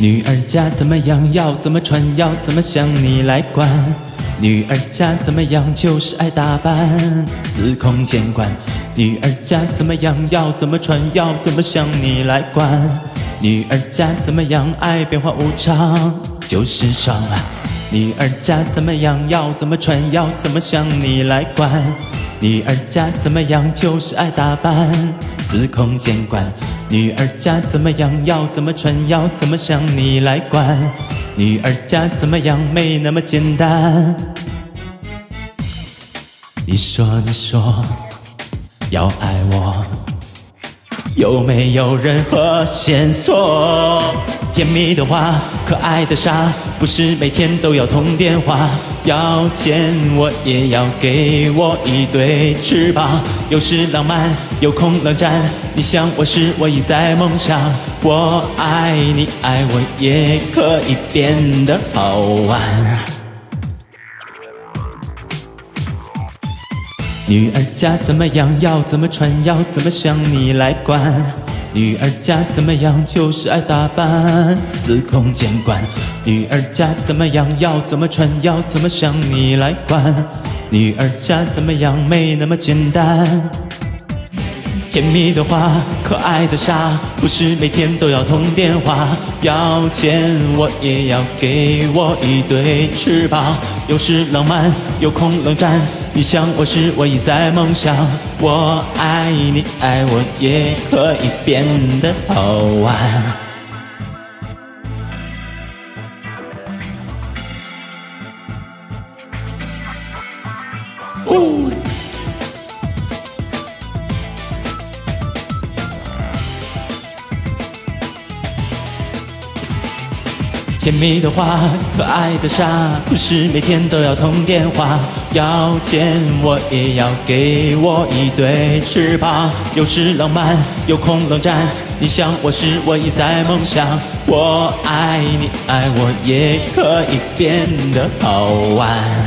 女儿家怎么样，要怎么穿，要怎么想你来管。女儿家怎么样，就是爱打扮，司空见惯。女儿家怎么样，要怎么穿，要怎么想你来管。女儿家怎么样，爱变化无常，就是爽啊。女儿家怎么样，要怎么穿，要怎么想你来管。女儿家怎么样，就是爱打扮，司空见惯。女儿家怎么样，要怎么穿，要怎么想你来管。女儿家怎么样，没那么简单。你说，你说，要爱我，有没有任何线索？甜蜜的话，可爱的傻，不是每天都要通电话。要见我，也要给我一对翅膀。有时浪漫，有空冷战。你想我时，我已在梦想。我爱你，爱我也可以变得好玩。女儿家怎么样，要怎么穿，要怎么想你来管。女儿家怎么样，就是爱打扮，司空见惯。女儿家怎么样，要怎么穿，要怎么想你来管。女儿家怎么样，没那么简单。甜蜜的话，可爱的傻，不是每天都要通电话。要见我，也要给我一对翅膀。有时浪漫，有空冷战。你想我时，我已在梦想。我爱你，爱我也可以变得好玩。甜蜜的话，可爱的傻，不是每天都要通电话。要见我，也要给我一对翅膀。有时浪漫，有空冷战。你想我时，我已在梦想。我爱你，爱我也可以变得好玩。